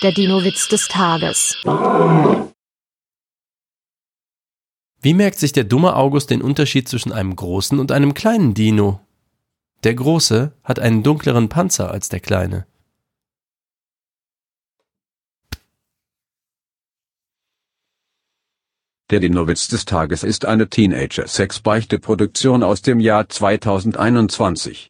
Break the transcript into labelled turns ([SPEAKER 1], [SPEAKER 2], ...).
[SPEAKER 1] Der Dino-Witz des Tages.
[SPEAKER 2] Wie merkt sich der dumme August den Unterschied zwischen einem großen und einem kleinen Dino? Der große hat einen dunkleren Panzer als der kleine.
[SPEAKER 3] Der Dino-Witz des Tages ist eine Teenager-Sex-Beichte-Produktion aus dem Jahr 2021.